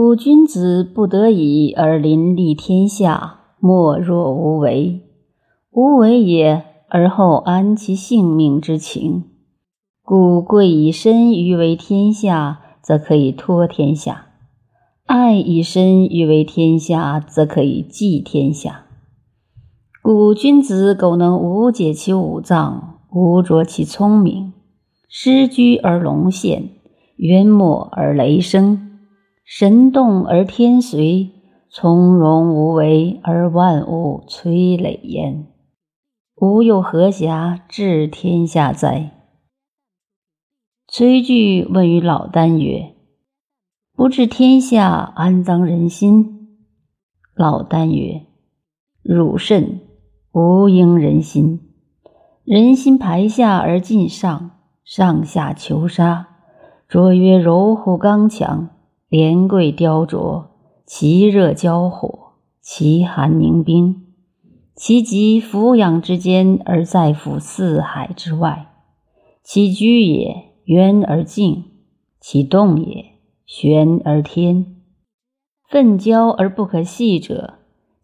故君子不得已而临立天下，莫若无为。无为也，而后安其性命之情。故贵以身于为天下，则可以托天下；爱以身于为天下，则可以济天下。故君子苟能无解其五脏，无着其聪明，失居而龙现，渊没而雷声，神动而天随，从容无为而万物摧累焉。吾又何暇治天下哉？崔据问于老聃曰：“不治天下，安葬人心？”老聃曰：“汝甚，吾应人心。人心排下而尽上，上下求杀。卓曰柔乎刚强，连贵雕琢，其热交火，其寒凝冰。”其极俯仰之间，而在乎四海之外；其居也，渊而静；其动也，玄而天。愤交而不可细者，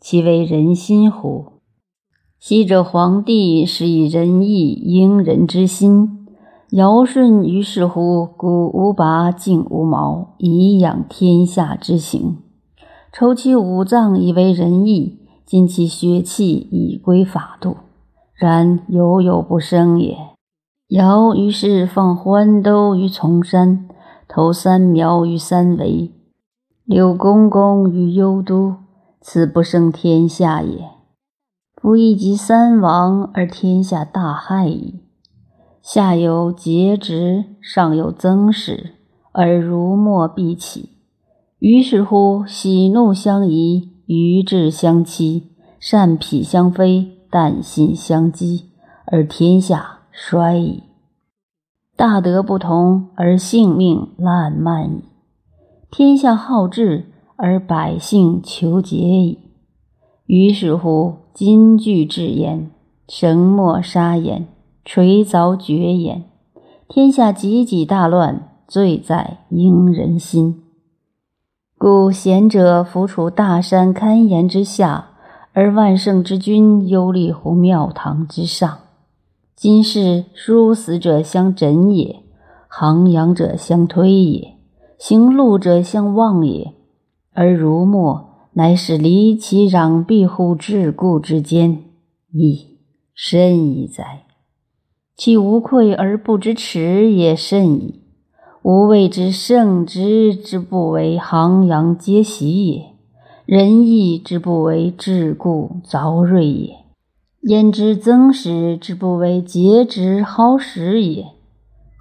其为人心乎？昔者皇帝是以仁义应人之心，尧舜于是乎？故无拔尽无毛，以养天下之行。筹其五脏以为仁义。尽其血气以归法度，然犹有不生也。尧于是放欢兜于崇山，投三苗于三围，柳公公于幽都，此不生天下也。夫一及三王而天下大害矣。下有节直，上有增始，而如墨必起。于是乎，喜怒相宜。愚智相欺，善痞相非，旦信相激，而天下衰矣。大德不同，而性命烂漫矣。天下好治，而百姓求节矣。于是乎，金句至焉，绳墨杀焉，垂凿决焉。天下济济大乱，罪在应人心。故贤者伏处大山堪言之下，而万圣之君忧立乎庙堂之上。今世殊死者相枕也，行阳者相推也，行路者相望也。而如墨，乃是离其攘蔽乎桎梏之间，亦甚矣哉！其无愧而不知耻也甚矣。吾谓之圣之之不为行阳皆喜也，仁义之不为桎梏凿锐也，焉知曾始之不为节直好使也？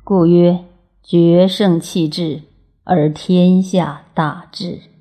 故曰：决胜气质，而天下大治。